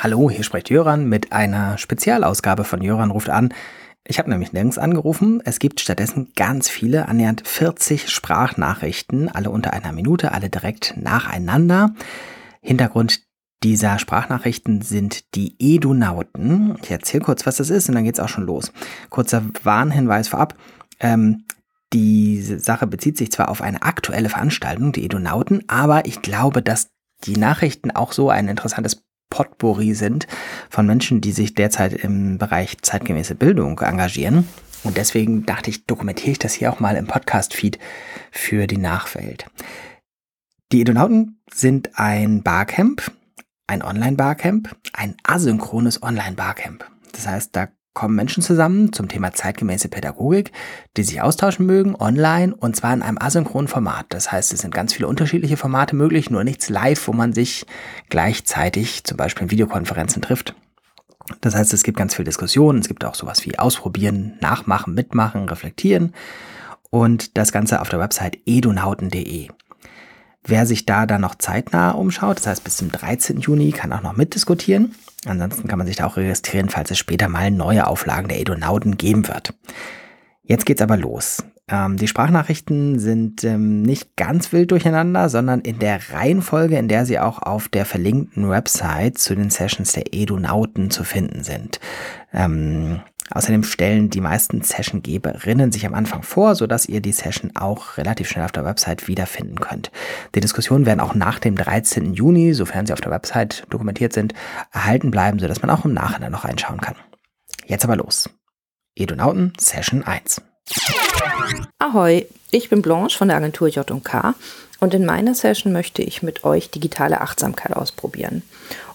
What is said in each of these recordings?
Hallo, hier spricht Jöran mit einer Spezialausgabe von Jöran ruft an. Ich habe nämlich nirgends angerufen. Es gibt stattdessen ganz viele, annähernd 40 Sprachnachrichten, alle unter einer Minute, alle direkt nacheinander. Hintergrund dieser Sprachnachrichten sind die Edunauten. Ich erzähle kurz, was das ist und dann geht's auch schon los. Kurzer Warnhinweis vorab. Ähm, diese Sache bezieht sich zwar auf eine aktuelle Veranstaltung, die Edunauten, aber ich glaube, dass die Nachrichten auch so ein interessantes Potpourri sind von Menschen, die sich derzeit im Bereich zeitgemäße Bildung engagieren. Und deswegen dachte ich, dokumentiere ich das hier auch mal im Podcast-Feed für die Nachwelt. Die Edonauten sind ein Barcamp, ein Online-Barcamp, ein asynchrones Online-Barcamp. Das heißt, da kommen Menschen zusammen zum Thema zeitgemäße Pädagogik, die sich austauschen mögen, online und zwar in einem asynchronen Format. Das heißt, es sind ganz viele unterschiedliche Formate möglich, nur nichts live, wo man sich gleichzeitig zum Beispiel in Videokonferenzen trifft. Das heißt, es gibt ganz viel Diskussionen, es gibt auch sowas wie Ausprobieren, Nachmachen, Mitmachen, Reflektieren und das Ganze auf der Website edunauten.de. Wer sich da dann noch zeitnah umschaut, das heißt bis zum 13. Juni, kann auch noch mitdiskutieren. Ansonsten kann man sich da auch registrieren, falls es später mal neue Auflagen der Edonauten geben wird. Jetzt geht's aber los. Ähm, die Sprachnachrichten sind ähm, nicht ganz wild durcheinander, sondern in der Reihenfolge, in der sie auch auf der verlinkten Website zu den Sessions der Edonauten zu finden sind. Ähm, Außerdem stellen die meisten Sessiongeberinnen sich am Anfang vor, sodass ihr die Session auch relativ schnell auf der Website wiederfinden könnt. Die Diskussionen werden auch nach dem 13. Juni, sofern sie auf der Website dokumentiert sind, erhalten bleiben, sodass man auch im Nachhinein noch reinschauen kann. Jetzt aber los. Edunauten Session 1. Ahoi, ich bin Blanche von der Agentur J&K und in meiner Session möchte ich mit euch digitale Achtsamkeit ausprobieren.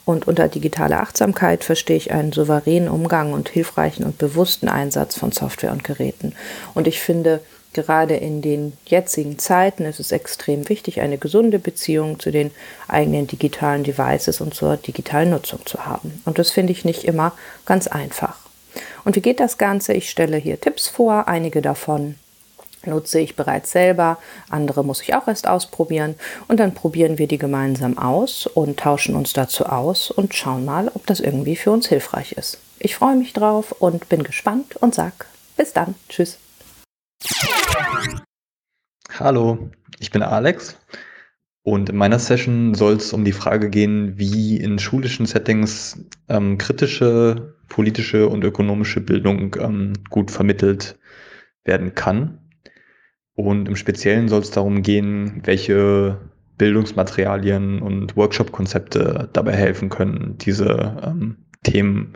Und unter digitaler Achtsamkeit verstehe ich einen souveränen Umgang und hilfreichen und bewussten Einsatz von Software und Geräten. Und ich finde, gerade in den jetzigen Zeiten ist es extrem wichtig, eine gesunde Beziehung zu den eigenen digitalen Devices und zur digitalen Nutzung zu haben. Und das finde ich nicht immer ganz einfach. Und wie geht das Ganze? Ich stelle hier Tipps vor, einige davon nutze ich bereits selber, andere muss ich auch erst ausprobieren und dann probieren wir die gemeinsam aus und tauschen uns dazu aus und schauen mal, ob das irgendwie für uns hilfreich ist. Ich freue mich drauf und bin gespannt und sag bis dann. Tschüss. Hallo, ich bin Alex und in meiner Session soll es um die Frage gehen, wie in schulischen Settings ähm, kritische, politische und ökonomische Bildung ähm, gut vermittelt werden kann. Und im Speziellen soll es darum gehen, welche Bildungsmaterialien und Workshop-Konzepte dabei helfen können, diese ähm, Themen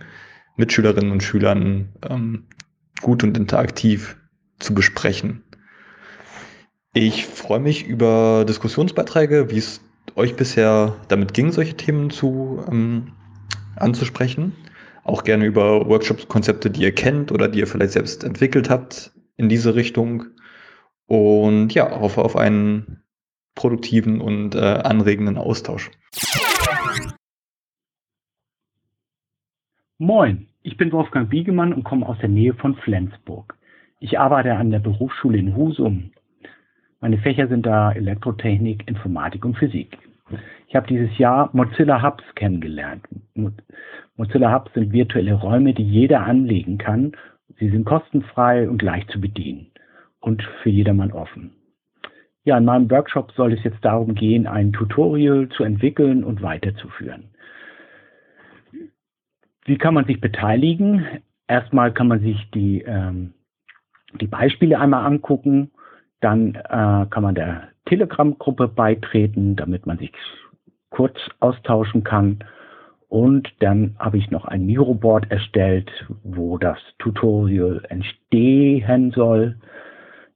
mit Schülerinnen und Schülern ähm, gut und interaktiv zu besprechen. Ich freue mich über Diskussionsbeiträge, wie es euch bisher damit ging, solche Themen zu ähm, anzusprechen. Auch gerne über Workshop-Konzepte, die ihr kennt oder die ihr vielleicht selbst entwickelt habt in diese Richtung. Und ja, hoffe auf einen produktiven und äh, anregenden Austausch. Moin, ich bin Wolfgang Biegemann und komme aus der Nähe von Flensburg. Ich arbeite an der Berufsschule in Husum. Meine Fächer sind da Elektrotechnik, Informatik und Physik. Ich habe dieses Jahr Mozilla Hubs kennengelernt. Mozilla Hubs sind virtuelle Räume, die jeder anlegen kann. Sie sind kostenfrei und leicht zu bedienen und für jedermann offen. Ja, in meinem Workshop soll es jetzt darum gehen, ein Tutorial zu entwickeln und weiterzuführen. Wie kann man sich beteiligen? Erstmal kann man sich die, ähm, die Beispiele einmal angucken, dann äh, kann man der Telegram-Gruppe beitreten, damit man sich kurz austauschen kann. Und dann habe ich noch ein Miroboard erstellt, wo das Tutorial entstehen soll.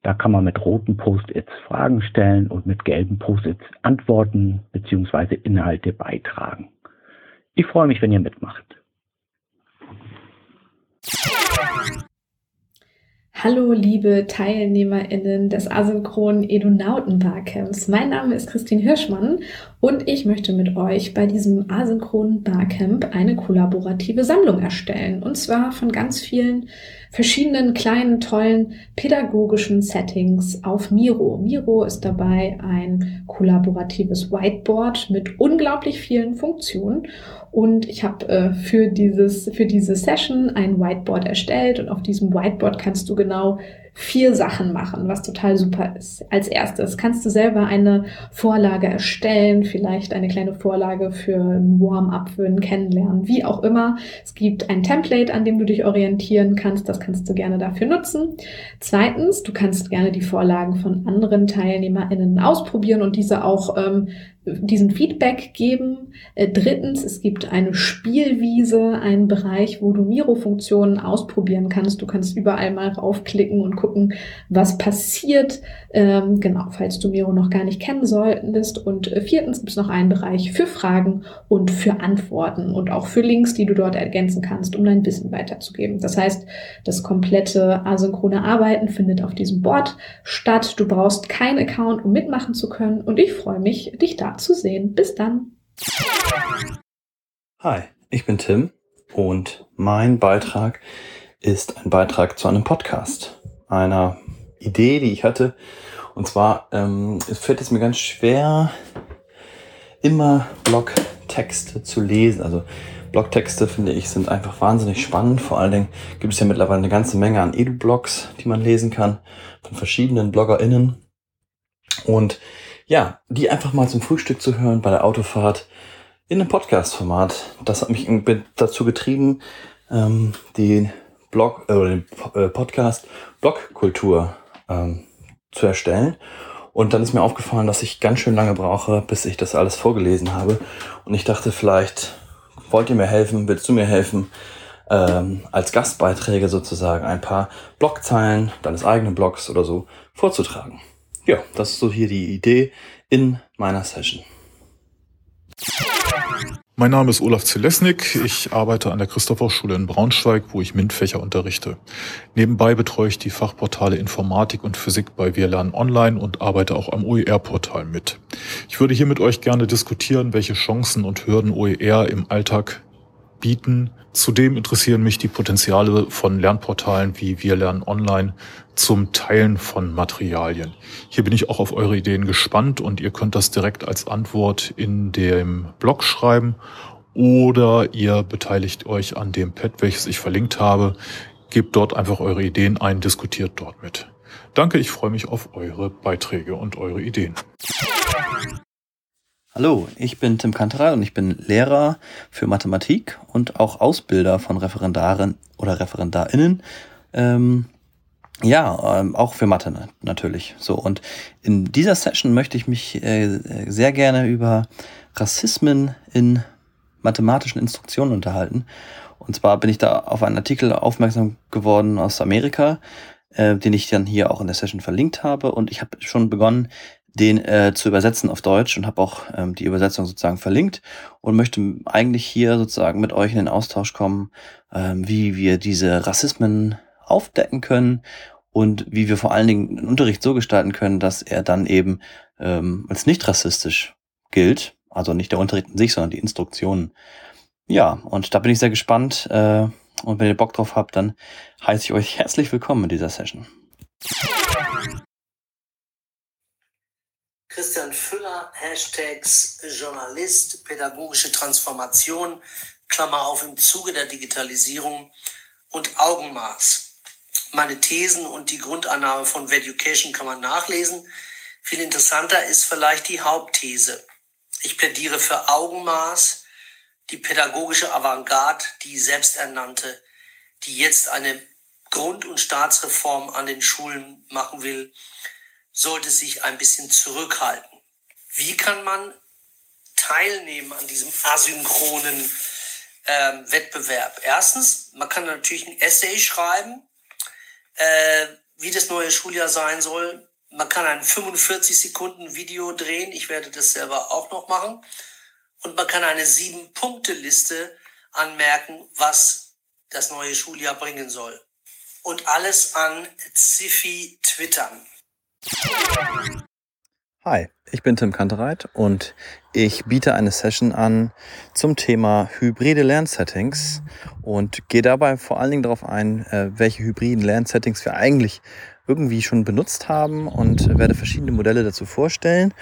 Da kann man mit roten Post-its Fragen stellen und mit gelben Post-its Antworten bzw. Inhalte beitragen. Ich freue mich, wenn ihr mitmacht. Hallo, liebe TeilnehmerInnen des asynchronen Edunauten Barcamps. Mein Name ist Christine Hirschmann und ich möchte mit euch bei diesem asynchronen Barcamp eine kollaborative Sammlung erstellen. Und zwar von ganz vielen verschiedenen kleinen, tollen pädagogischen Settings auf Miro. Miro ist dabei ein kollaboratives Whiteboard mit unglaublich vielen Funktionen. Und ich habe äh, für, dieses, für diese Session ein Whiteboard erstellt und auf diesem Whiteboard kannst du genau vier Sachen machen, was total super ist. Als erstes kannst du selber eine Vorlage erstellen, vielleicht eine kleine Vorlage für ein Warm-up, für ein Kennenlernen, wie auch immer. Es gibt ein Template, an dem du dich orientieren kannst. Das kannst du gerne dafür nutzen. Zweitens, du kannst gerne die Vorlagen von anderen TeilnehmerInnen ausprobieren und diese auch ähm, diesen Feedback geben. Äh, drittens, es gibt eine Spielwiese, einen Bereich, wo du Miro-Funktionen ausprobieren kannst. Du kannst überall mal raufklicken und gucken, was passiert. Ähm, genau, falls du Miro noch gar nicht kennen solltest. Und äh, viertens gibt es noch einen Bereich für Fragen und für Antworten und auch für Links, die du dort ergänzen kannst, um dein Wissen weiterzugeben. Das heißt, das komplette asynchrone Arbeiten findet auf diesem Board statt. Du brauchst keinen Account, um mitmachen zu können. Und ich freue mich, dich da zu sehen. Bis dann. Hi, ich bin Tim und mein Beitrag ist ein Beitrag zu einem Podcast, einer Idee, die ich hatte. Und zwar ähm, fällt es mir ganz schwer, immer Blogtexte zu lesen. Also Blogtexte, finde ich, sind einfach wahnsinnig spannend. Vor allen Dingen gibt es ja mittlerweile eine ganze Menge an Edu-Blogs, die man lesen kann, von verschiedenen BloggerInnen. Und ja, die einfach mal zum Frühstück zu hören bei der Autofahrt in einem Podcast-Format. Das hat mich dazu getrieben, ähm, den Blog äh, oder den äh, Podcast Blogkultur ähm, zu erstellen. Und dann ist mir aufgefallen, dass ich ganz schön lange brauche, bis ich das alles vorgelesen habe. Und ich dachte, vielleicht wollt ihr mir helfen, willst du mir helfen, ähm, als Gastbeiträge sozusagen ein paar Blogzeilen deines eigenen Blogs oder so vorzutragen. Ja, das ist so hier die Idee in meiner Session. Mein Name ist Olaf Zelesnik. Ich arbeite an der Christoph-Hochschule in Braunschweig, wo ich MINT-Fächer unterrichte. Nebenbei betreue ich die Fachportale Informatik und Physik bei Wir lernen online und arbeite auch am OER-Portal mit. Ich würde hier mit euch gerne diskutieren, welche Chancen und Hürden OER im Alltag bieten. Zudem interessieren mich die Potenziale von Lernportalen wie Wir lernen online zum Teilen von Materialien. Hier bin ich auch auf eure Ideen gespannt und ihr könnt das direkt als Antwort in dem Blog schreiben oder ihr beteiligt euch an dem Pad, welches ich verlinkt habe. Gebt dort einfach eure Ideen ein, diskutiert dort mit. Danke, ich freue mich auf eure Beiträge und eure Ideen. Hallo, ich bin Tim Kanteral und ich bin Lehrer für Mathematik und auch Ausbilder von Referendaren oder ReferendarInnen. Ähm, ja, ähm, auch für Mathe natürlich. So, und in dieser Session möchte ich mich äh, sehr gerne über Rassismen in mathematischen Instruktionen unterhalten. Und zwar bin ich da auf einen Artikel aufmerksam geworden aus Amerika, äh, den ich dann hier auch in der Session verlinkt habe. Und ich habe schon begonnen, den äh, zu übersetzen auf Deutsch und habe auch ähm, die Übersetzung sozusagen verlinkt und möchte eigentlich hier sozusagen mit euch in den Austausch kommen, ähm, wie wir diese Rassismen aufdecken können und wie wir vor allen Dingen den Unterricht so gestalten können, dass er dann eben ähm, als nicht rassistisch gilt. Also nicht der Unterricht in sich, sondern die Instruktionen. Ja, und da bin ich sehr gespannt. Äh, und wenn ihr Bock drauf habt, dann heiße ich euch herzlich willkommen in dieser Session. Christian Füller, Hashtags Journalist, pädagogische Transformation, Klammer auf im Zuge der Digitalisierung und Augenmaß. Meine Thesen und die Grundannahme von Veducation kann man nachlesen. Viel interessanter ist vielleicht die Hauptthese. Ich plädiere für Augenmaß, die pädagogische Avantgarde, die selbsternannte, die jetzt eine Grund- und Staatsreform an den Schulen machen will sollte sich ein bisschen zurückhalten. Wie kann man teilnehmen an diesem asynchronen äh, Wettbewerb? Erstens, man kann natürlich ein Essay schreiben, äh, wie das neue Schuljahr sein soll. Man kann ein 45 Sekunden Video drehen. Ich werde das selber auch noch machen. Und man kann eine sieben Punkte Liste anmerken, was das neue Schuljahr bringen soll. Und alles an Ziffy twittern. Hi, ich bin Tim Kantereit und Ich biete eine Session an zum Thema hybride Lernsettings und gehe dabei vor allen Dingen darauf ein, äh, welche hybriden Lernsettings wir eigentlich irgendwie schon benutzt haben und werde verschiedene Modelle dazu vorstellen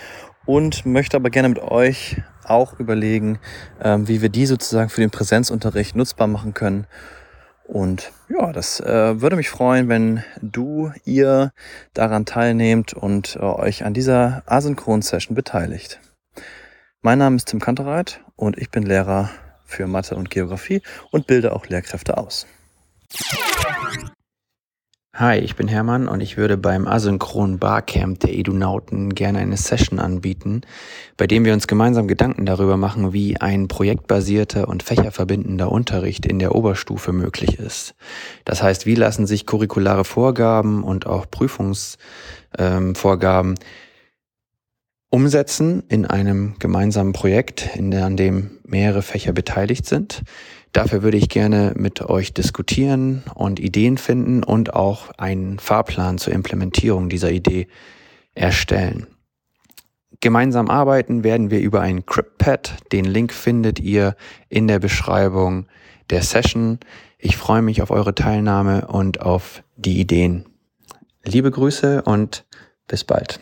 und möchte aber gerne mit euch auch überlegen, ähm, wie wir die sozusagen für den Präsenzunterricht nutzbar machen können. Und ja, das äh, würde mich freuen, wenn du, ihr daran teilnehmt und äh, euch an dieser Asynchron-Session beteiligt. Mein Name ist Tim Kantereit und ich bin Lehrer für Mathe und Geografie und bilde auch Lehrkräfte aus. Hi, ich bin Hermann und ich würde beim Asynchron Barcamp der Edunauten gerne eine Session anbieten, bei dem wir uns gemeinsam Gedanken darüber machen, wie ein projektbasierter und fächerverbindender Unterricht in der Oberstufe möglich ist. Das heißt, wie lassen sich curriculare Vorgaben und auch Prüfungsvorgaben ähm, umsetzen in einem gemeinsamen Projekt, in der, an dem mehrere Fächer beteiligt sind. Dafür würde ich gerne mit euch diskutieren und Ideen finden und auch einen Fahrplan zur Implementierung dieser Idee erstellen. Gemeinsam arbeiten werden wir über ein CryptPad. Den Link findet ihr in der Beschreibung der Session. Ich freue mich auf eure Teilnahme und auf die Ideen. Liebe Grüße und bis bald.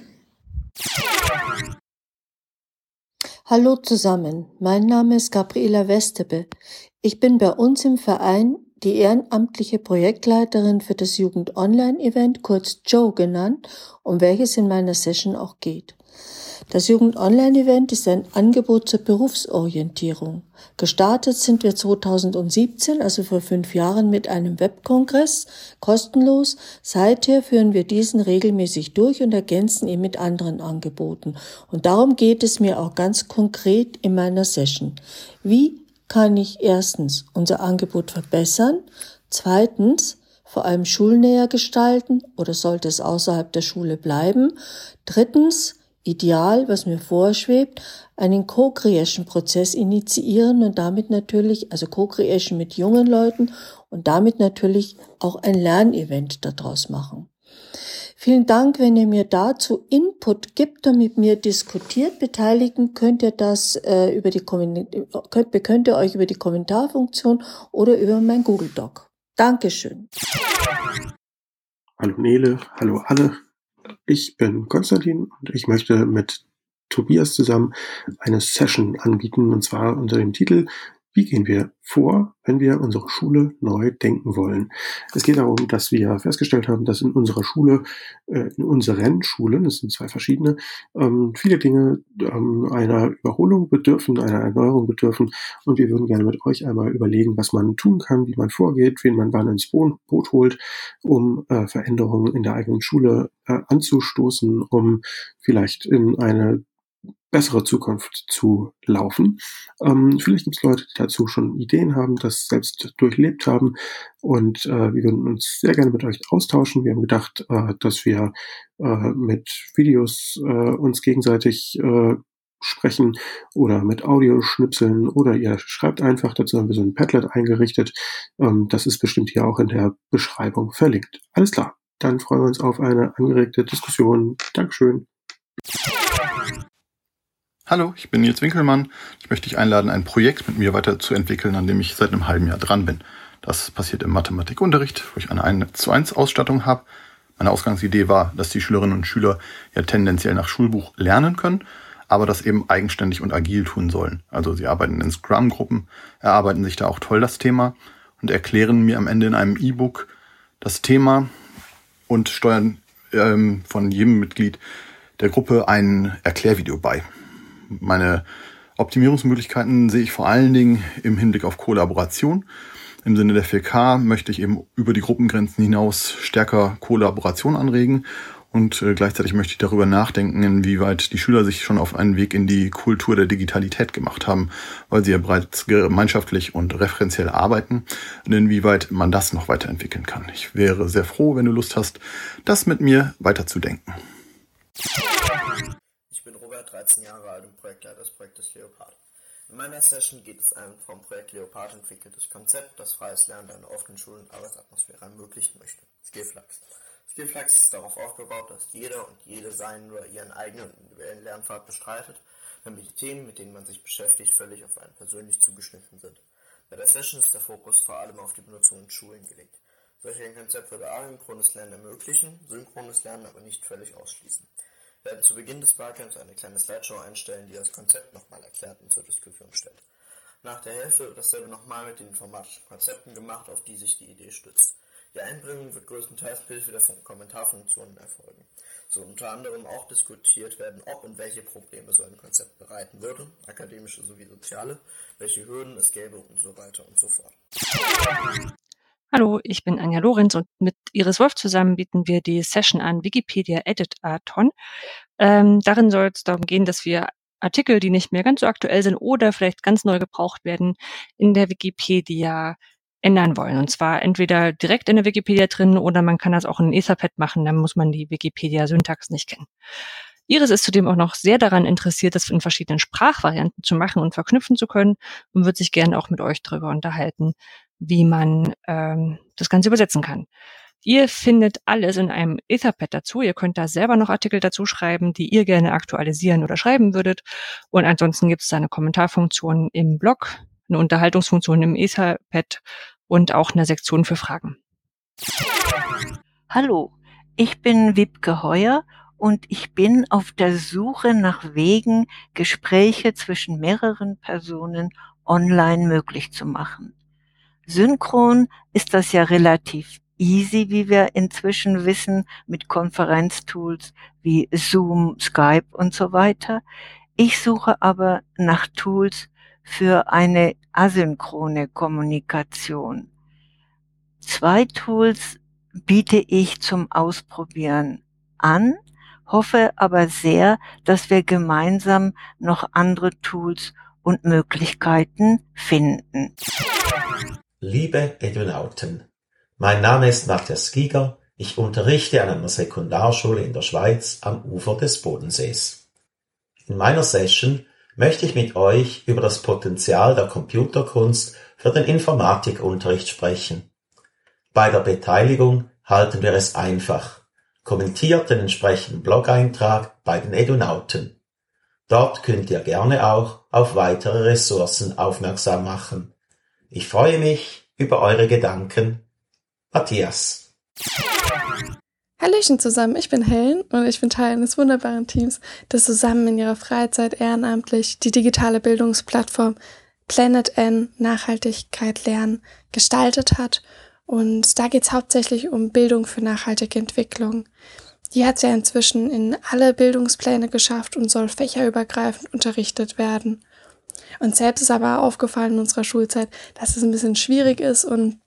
Hallo zusammen, mein Name ist Gabriela Westebe. Ich bin bei uns im Verein die ehrenamtliche Projektleiterin für das Jugend Online Event, kurz Joe genannt, um welches in meiner Session auch geht. Das Jugend Online Event ist ein Angebot zur Berufsorientierung. Gestartet sind wir 2017, also vor fünf Jahren, mit einem Webkongress, kostenlos. Seither führen wir diesen regelmäßig durch und ergänzen ihn mit anderen Angeboten. Und darum geht es mir auch ganz konkret in meiner Session. Wie kann ich erstens unser Angebot verbessern, zweitens vor allem schulnäher gestalten oder sollte es außerhalb der Schule bleiben, drittens ideal, was mir vorschwebt, einen Co-Creation-Prozess initiieren und damit natürlich, also Co-Creation mit jungen Leuten und damit natürlich auch ein Lernevent daraus machen. Vielen Dank, wenn ihr mir dazu Input gibt und mit mir diskutiert. Beteiligen könnt ihr das äh, über die könnt, könnt ihr euch über die Kommentarfunktion oder über mein Google Doc. Dankeschön. Hallo Nele, hallo alle. Ich bin Konstantin und ich möchte mit Tobias zusammen eine Session anbieten und zwar unter dem Titel wie gehen wir vor, wenn wir unsere Schule neu denken wollen? Es geht darum, dass wir festgestellt haben, dass in unserer Schule, äh, in unseren Schulen, es sind zwei verschiedene, ähm, viele Dinge ähm, einer Überholung bedürfen, einer Erneuerung bedürfen. Und wir würden gerne mit euch einmal überlegen, was man tun kann, wie man vorgeht, wen man wann ins Boot holt, um äh, Veränderungen in der eigenen Schule äh, anzustoßen, um vielleicht in eine bessere Zukunft zu laufen. Ähm, vielleicht gibt es Leute, die dazu schon Ideen haben, das selbst durchlebt haben und äh, wir würden uns sehr gerne mit euch austauschen. Wir haben gedacht, äh, dass wir äh, mit Videos äh, uns gegenseitig äh, sprechen oder mit Audioschnipseln oder ihr schreibt einfach, dazu haben wir so ein Padlet eingerichtet. Ähm, das ist bestimmt hier auch in der Beschreibung verlinkt. Alles klar, dann freuen wir uns auf eine angeregte Diskussion. Dankeschön. Hallo, ich bin Nils Winkelmann. Ich möchte dich einladen, ein Projekt mit mir weiterzuentwickeln, an dem ich seit einem halben Jahr dran bin. Das passiert im Mathematikunterricht, wo ich eine 1 zu 1 Ausstattung habe. Meine Ausgangsidee war, dass die Schülerinnen und Schüler ja tendenziell nach Schulbuch lernen können, aber das eben eigenständig und agil tun sollen. Also sie arbeiten in Scrum-Gruppen, erarbeiten sich da auch toll das Thema und erklären mir am Ende in einem E-Book das Thema und steuern ähm, von jedem Mitglied der Gruppe ein Erklärvideo bei meine Optimierungsmöglichkeiten sehe ich vor allen Dingen im Hinblick auf Kollaboration. Im Sinne der 4K möchte ich eben über die Gruppengrenzen hinaus stärker Kollaboration anregen und äh, gleichzeitig möchte ich darüber nachdenken, inwieweit die Schüler sich schon auf einen Weg in die Kultur der Digitalität gemacht haben, weil sie ja bereits gemeinschaftlich und referenziell arbeiten und inwieweit man das noch weiterentwickeln kann. Ich wäre sehr froh, wenn du Lust hast, das mit mir weiterzudenken. 13 Jahre alt und Projektleiter des Projektes Leopard. In meiner Session geht es ein vom Projekt Leopard entwickeltes Konzept, das freies Lernen einer offenen Schul- und Arbeitsatmosphäre ermöglichen möchte. Skillflux. Skillflux ist darauf aufgebaut, dass jeder und jede seinen oder ihren eigenen individuellen Lernpfad bestreitet, damit die Themen, mit denen man sich beschäftigt, völlig auf einen persönlich zugeschnitten sind. Bei der Session ist der Fokus vor allem auf die Benutzung in Schulen gelegt. Solch ein Konzept würde asynchrones Lernen ermöglichen, synchrones Lernen aber nicht völlig ausschließen. Werden zu Beginn des Barcamps eine kleine Slideshow einstellen, die das Konzept nochmal erklärt und zur Diskussion stellt. Nach der Hälfte wird dasselbe nochmal mit den informatischen Konzepten gemacht, auf die sich die Idee stützt. Die Einbringung wird größtenteils mit Hilfe der Kommentarfunktionen erfolgen. So unter anderem auch diskutiert werden, ob und welche Probleme so ein Konzept bereiten würde, akademische sowie soziale, welche Hürden es gäbe und so weiter und so fort. Hallo, ich bin Anja Lorenz und mit Iris Wolf zusammen bieten wir die Session an Wikipedia Edit Aton. Ähm, darin soll es darum gehen, dass wir Artikel, die nicht mehr ganz so aktuell sind oder vielleicht ganz neu gebraucht werden, in der Wikipedia ändern wollen. Und zwar entweder direkt in der Wikipedia drin oder man kann das auch in Etherpad machen, dann muss man die Wikipedia-Syntax nicht kennen. Iris ist zudem auch noch sehr daran interessiert, das in verschiedenen Sprachvarianten zu machen und verknüpfen zu können und wird sich gerne auch mit euch darüber unterhalten, wie man ähm, das Ganze übersetzen kann. Ihr findet alles in einem Etherpad dazu. Ihr könnt da selber noch Artikel dazu schreiben, die ihr gerne aktualisieren oder schreiben würdet. Und ansonsten gibt es da eine Kommentarfunktion im Blog, eine Unterhaltungsfunktion im Etherpad und auch eine Sektion für Fragen. Hallo, ich bin Wibke Heuer und ich bin auf der Suche nach Wegen, Gespräche zwischen mehreren Personen online möglich zu machen. Synchron ist das ja relativ easy, wie wir inzwischen wissen, mit Konferenztools wie Zoom, Skype und so weiter. Ich suche aber nach Tools für eine asynchrone Kommunikation. Zwei Tools biete ich zum Ausprobieren an, hoffe aber sehr, dass wir gemeinsam noch andere Tools und Möglichkeiten finden. Liebe Edunauten, mein Name ist Matthias Giger, ich unterrichte an einer Sekundarschule in der Schweiz am Ufer des Bodensees. In meiner Session möchte ich mit euch über das Potenzial der Computerkunst für den Informatikunterricht sprechen. Bei der Beteiligung halten wir es einfach. Kommentiert den entsprechenden Blog-Eintrag bei den Edunauten. Dort könnt ihr gerne auch auf weitere Ressourcen aufmerksam machen. Ich freue mich über eure Gedanken. Matthias. Hallöchen zusammen, ich bin Helen und ich bin Teil eines wunderbaren Teams, das zusammen in ihrer Freizeit ehrenamtlich die digitale Bildungsplattform Planet N Nachhaltigkeit lernen gestaltet hat. Und da geht es hauptsächlich um Bildung für nachhaltige Entwicklung. Die hat ja inzwischen in alle Bildungspläne geschafft und soll fächerübergreifend unterrichtet werden. Und selbst ist aber aufgefallen in unserer Schulzeit, dass es ein bisschen schwierig ist und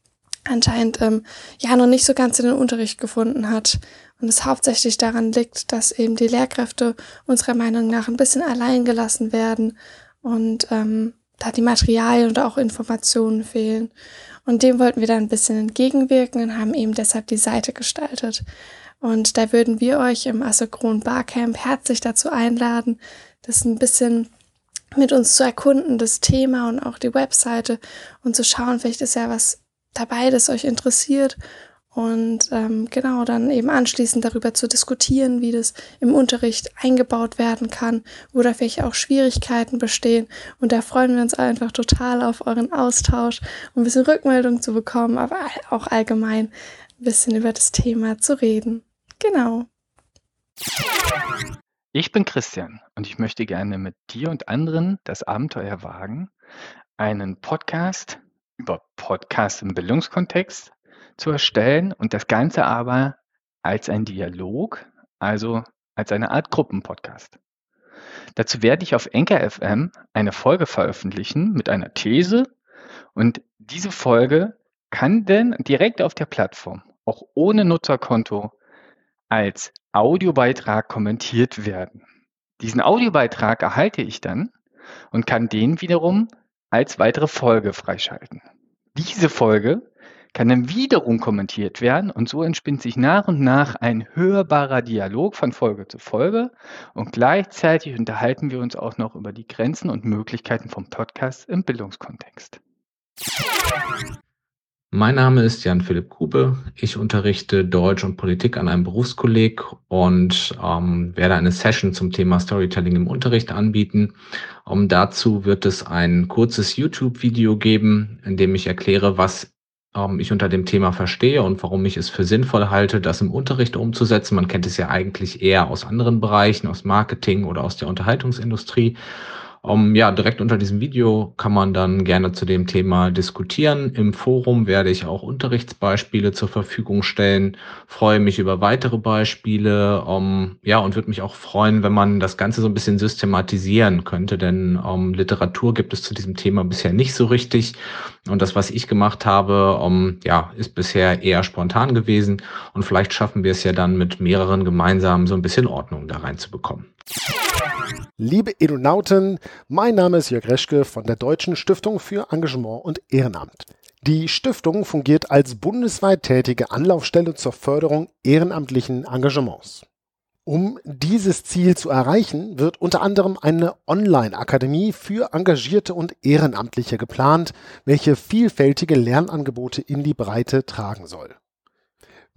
anscheinend ähm, ja noch nicht so ganz in den Unterricht gefunden hat. Und es hauptsächlich daran liegt, dass eben die Lehrkräfte unserer Meinung nach ein bisschen allein gelassen werden und ähm, da die Materialien oder auch Informationen fehlen. Und dem wollten wir dann ein bisschen entgegenwirken und haben eben deshalb die Seite gestaltet. Und da würden wir euch im Asynchron Barcamp herzlich dazu einladen, das ein bisschen mit uns zu erkunden, das Thema und auch die Webseite und zu schauen, vielleicht ist ja was dabei, das euch interessiert und ähm, genau dann eben anschließend darüber zu diskutieren, wie das im Unterricht eingebaut werden kann oder welche auch Schwierigkeiten bestehen. Und da freuen wir uns einfach total auf euren Austausch, um ein bisschen Rückmeldung zu bekommen, aber auch allgemein ein bisschen über das Thema zu reden. Genau. Ich bin Christian und ich möchte gerne mit dir und anderen das Abenteuer wagen, einen Podcast über Podcast im Bildungskontext zu erstellen und das Ganze aber als ein Dialog, also als eine Art Gruppenpodcast. Dazu werde ich auf Enker FM eine Folge veröffentlichen mit einer These und diese Folge kann dann direkt auf der Plattform, auch ohne Nutzerkonto, als Audiobeitrag kommentiert werden. Diesen Audiobeitrag erhalte ich dann und kann den wiederum als weitere Folge freischalten. Diese Folge kann dann wiederum kommentiert werden und so entspinnt sich nach und nach ein hörbarer Dialog von Folge zu Folge und gleichzeitig unterhalten wir uns auch noch über die Grenzen und Möglichkeiten vom Podcast im Bildungskontext. Mein Name ist Jan-Philipp Kube. Ich unterrichte Deutsch und Politik an einem Berufskolleg und ähm, werde eine Session zum Thema Storytelling im Unterricht anbieten. Um, dazu wird es ein kurzes YouTube-Video geben, in dem ich erkläre, was ähm, ich unter dem Thema verstehe und warum ich es für sinnvoll halte, das im Unterricht umzusetzen. Man kennt es ja eigentlich eher aus anderen Bereichen, aus Marketing oder aus der Unterhaltungsindustrie. Um, ja, direkt unter diesem Video kann man dann gerne zu dem Thema diskutieren. Im Forum werde ich auch Unterrichtsbeispiele zur Verfügung stellen. Freue mich über weitere Beispiele. Um, ja, und würde mich auch freuen, wenn man das Ganze so ein bisschen systematisieren könnte, denn um, Literatur gibt es zu diesem Thema bisher nicht so richtig. Und das, was ich gemacht habe, um, ja, ist bisher eher spontan gewesen. Und vielleicht schaffen wir es ja dann mit mehreren gemeinsam so ein bisschen Ordnung da reinzubekommen. Liebe Edonauten, mein Name ist Jörg Reschke von der Deutschen Stiftung für Engagement und Ehrenamt. Die Stiftung fungiert als bundesweit tätige Anlaufstelle zur Förderung ehrenamtlichen Engagements. Um dieses Ziel zu erreichen, wird unter anderem eine Online-Akademie für Engagierte und Ehrenamtliche geplant, welche vielfältige Lernangebote in die Breite tragen soll.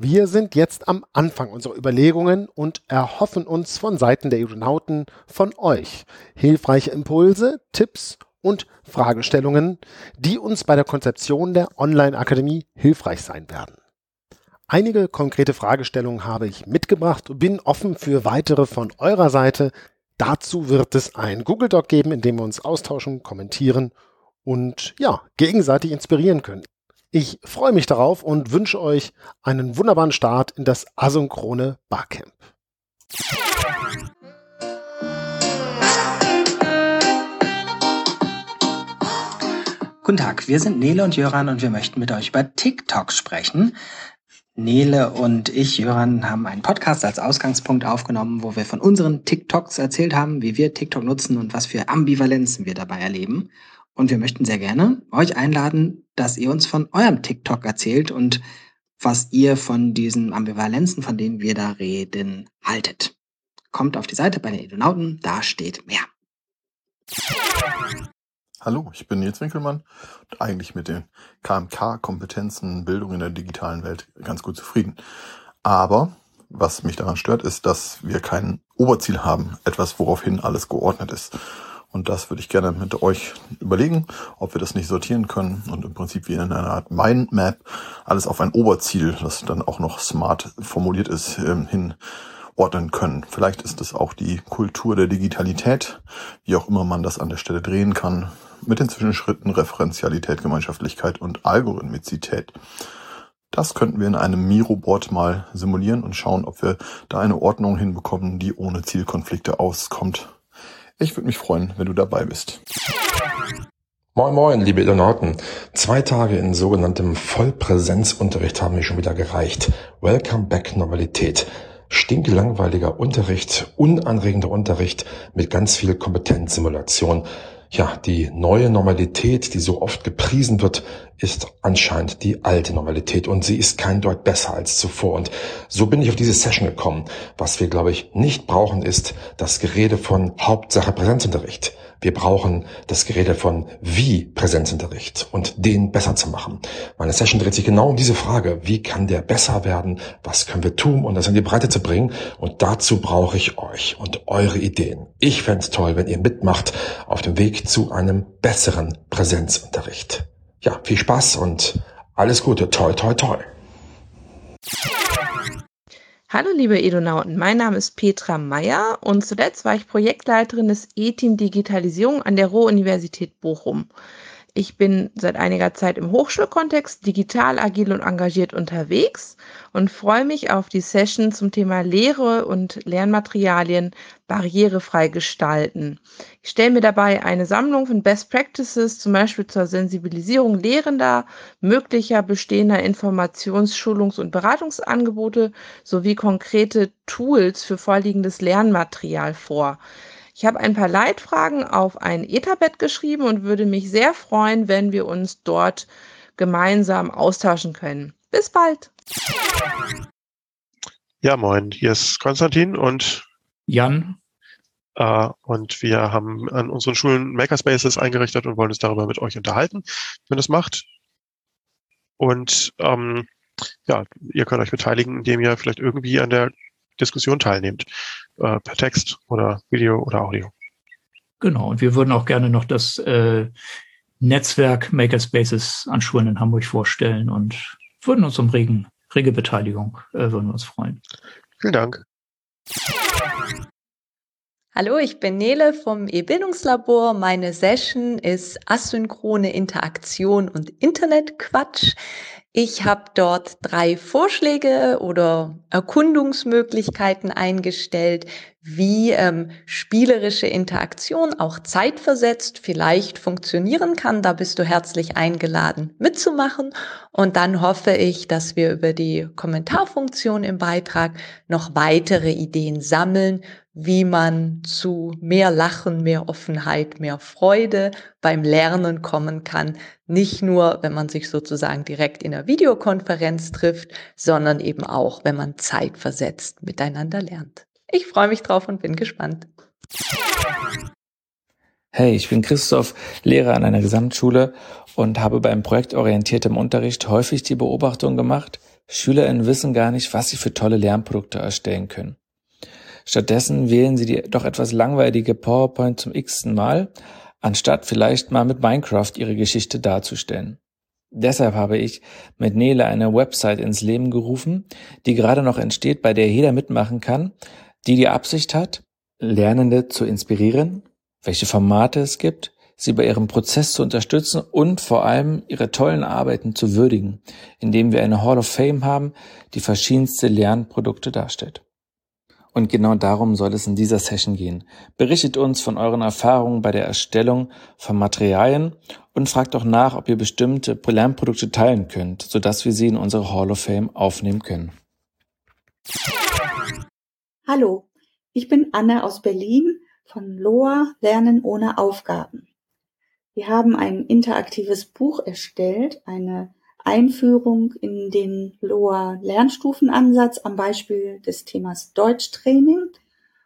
Wir sind jetzt am Anfang unserer Überlegungen und erhoffen uns von Seiten der Aeronauten von euch hilfreiche Impulse, Tipps und Fragestellungen, die uns bei der Konzeption der Online-Akademie hilfreich sein werden. Einige konkrete Fragestellungen habe ich mitgebracht und bin offen für weitere von eurer Seite. Dazu wird es ein Google Doc geben, in dem wir uns austauschen, kommentieren und ja, gegenseitig inspirieren können. Ich freue mich darauf und wünsche euch einen wunderbaren Start in das asynchrone Barcamp. Guten Tag, wir sind Nele und Jöran und wir möchten mit euch über TikTok sprechen. Nele und ich, Jöran, haben einen Podcast als Ausgangspunkt aufgenommen, wo wir von unseren TikToks erzählt haben, wie wir TikTok nutzen und was für Ambivalenzen wir dabei erleben. Und wir möchten sehr gerne euch einladen, dass ihr uns von eurem TikTok erzählt und was ihr von diesen Ambivalenzen, von denen wir da reden, haltet. Kommt auf die Seite bei den Edonauten, da steht mehr. Hallo, ich bin Nils Winkelmann und eigentlich mit den KMK-Kompetenzen, Bildung in der digitalen Welt ganz gut zufrieden. Aber was mich daran stört, ist, dass wir kein Oberziel haben, etwas, woraufhin alles geordnet ist. Und das würde ich gerne mit euch überlegen, ob wir das nicht sortieren können und im Prinzip wie in einer Art Mindmap alles auf ein Oberziel, das dann auch noch smart formuliert ist, ähm, hin ordnen können. Vielleicht ist es auch die Kultur der Digitalität, wie auch immer man das an der Stelle drehen kann, mit den Zwischenschritten Referenzialität, Gemeinschaftlichkeit und Algorithmizität. Das könnten wir in einem Miro-Board mal simulieren und schauen, ob wir da eine Ordnung hinbekommen, die ohne Zielkonflikte auskommt. Ich würde mich freuen, wenn du dabei bist. Moin Moin, liebe Internauten. Zwei Tage in sogenanntem Vollpräsenzunterricht haben mir schon wieder gereicht. Welcome back Normalität. Stinkelangweiliger Unterricht, unanregender Unterricht mit ganz viel Kompetenzsimulation ja, die neue Normalität, die so oft gepriesen wird, ist anscheinend die alte Normalität und sie ist kein Deut besser als zuvor. Und so bin ich auf diese Session gekommen. Was wir, glaube ich, nicht brauchen, ist das Gerede von Hauptsache Präsenzunterricht. Wir brauchen das Gerede von wie Präsenzunterricht und den besser zu machen. Meine Session dreht sich genau um diese Frage. Wie kann der besser werden? Was können wir tun, um das in die Breite zu bringen? Und dazu brauche ich euch und eure Ideen. Ich fände toll, wenn ihr mitmacht auf dem Weg zu einem besseren Präsenzunterricht. Ja, viel Spaß und alles Gute. Toi, toi, toi. Hallo liebe Edonauten, mein Name ist Petra Meyer und zuletzt war ich Projektleiterin des E-Team Digitalisierung an der Ruhr-Universität Bochum. Ich bin seit einiger Zeit im Hochschulkontext digital, agil und engagiert unterwegs und freue mich auf die Session zum Thema Lehre und Lernmaterialien barrierefrei gestalten. Ich stelle mir dabei eine Sammlung von Best Practices, zum Beispiel zur Sensibilisierung Lehrender, möglicher bestehender Informations-, Schulungs- und Beratungsangebote sowie konkrete Tools für vorliegendes Lernmaterial vor. Ich habe ein paar Leitfragen auf ein Etherpad geschrieben und würde mich sehr freuen, wenn wir uns dort gemeinsam austauschen können. Bis bald. Ja, moin, hier ist Konstantin und Jan. Äh, und wir haben an unseren Schulen Makerspaces eingerichtet und wollen uns darüber mit euch unterhalten, wenn es macht. Und ähm, ja, ihr könnt euch beteiligen, indem ihr vielleicht irgendwie an der Diskussion teilnehmt, äh, per Text oder Video oder Audio. Genau, und wir würden auch gerne noch das äh, Netzwerk Makerspaces an Schulen in Hamburg vorstellen und würden uns um regen, rege Beteiligung, äh, würden wir uns freuen. Vielen Dank. Hallo, ich bin Nele vom E-Bildungslabor. Meine Session ist asynchrone Interaktion und Internetquatsch. Ich habe dort drei Vorschläge oder Erkundungsmöglichkeiten eingestellt, wie ähm, spielerische Interaktion auch zeitversetzt vielleicht funktionieren kann. Da bist du herzlich eingeladen mitzumachen. Und dann hoffe ich, dass wir über die Kommentarfunktion im Beitrag noch weitere Ideen sammeln, wie man zu mehr Lachen, mehr Offenheit, mehr Freude beim Lernen kommen kann. Nicht nur, wenn man sich sozusagen direkt in einer Videokonferenz trifft, sondern eben auch, wenn man zeitversetzt miteinander lernt. Ich freue mich drauf und bin gespannt. Hey, ich bin Christoph, Lehrer an einer Gesamtschule und habe beim projektorientiertem Unterricht häufig die Beobachtung gemacht, SchülerInnen wissen gar nicht, was sie für tolle Lernprodukte erstellen können. Stattdessen wählen sie die doch etwas langweilige PowerPoint zum x-ten Mal, anstatt vielleicht mal mit Minecraft ihre Geschichte darzustellen. Deshalb habe ich mit Nele eine Website ins Leben gerufen, die gerade noch entsteht, bei der jeder mitmachen kann, die die Absicht hat, Lernende zu inspirieren, welche Formate es gibt, sie bei ihrem Prozess zu unterstützen und vor allem ihre tollen Arbeiten zu würdigen, indem wir eine Hall of Fame haben, die verschiedenste Lernprodukte darstellt. Und genau darum soll es in dieser Session gehen. Berichtet uns von euren Erfahrungen bei der Erstellung von Materialien und fragt auch nach, ob ihr bestimmte Lernprodukte teilen könnt, sodass wir sie in unsere Hall of Fame aufnehmen können. Hallo, ich bin Anne aus Berlin von Loa Lernen ohne Aufgaben. Wir haben ein interaktives Buch erstellt, eine Einführung in den Loa Lernstufenansatz am Beispiel des Themas Deutschtraining.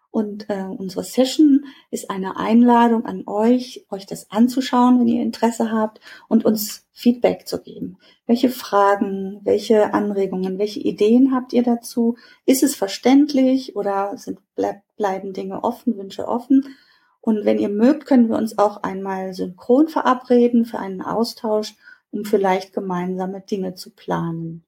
Und äh, unsere Session ist eine Einladung an euch, euch das anzuschauen, wenn ihr Interesse habt und uns Feedback zu geben. Welche Fragen, welche Anregungen, welche Ideen habt ihr dazu? Ist es verständlich oder sind, bleib, bleiben Dinge offen, Wünsche offen? Und wenn ihr mögt, können wir uns auch einmal synchron verabreden für einen Austausch um vielleicht gemeinsame Dinge zu planen.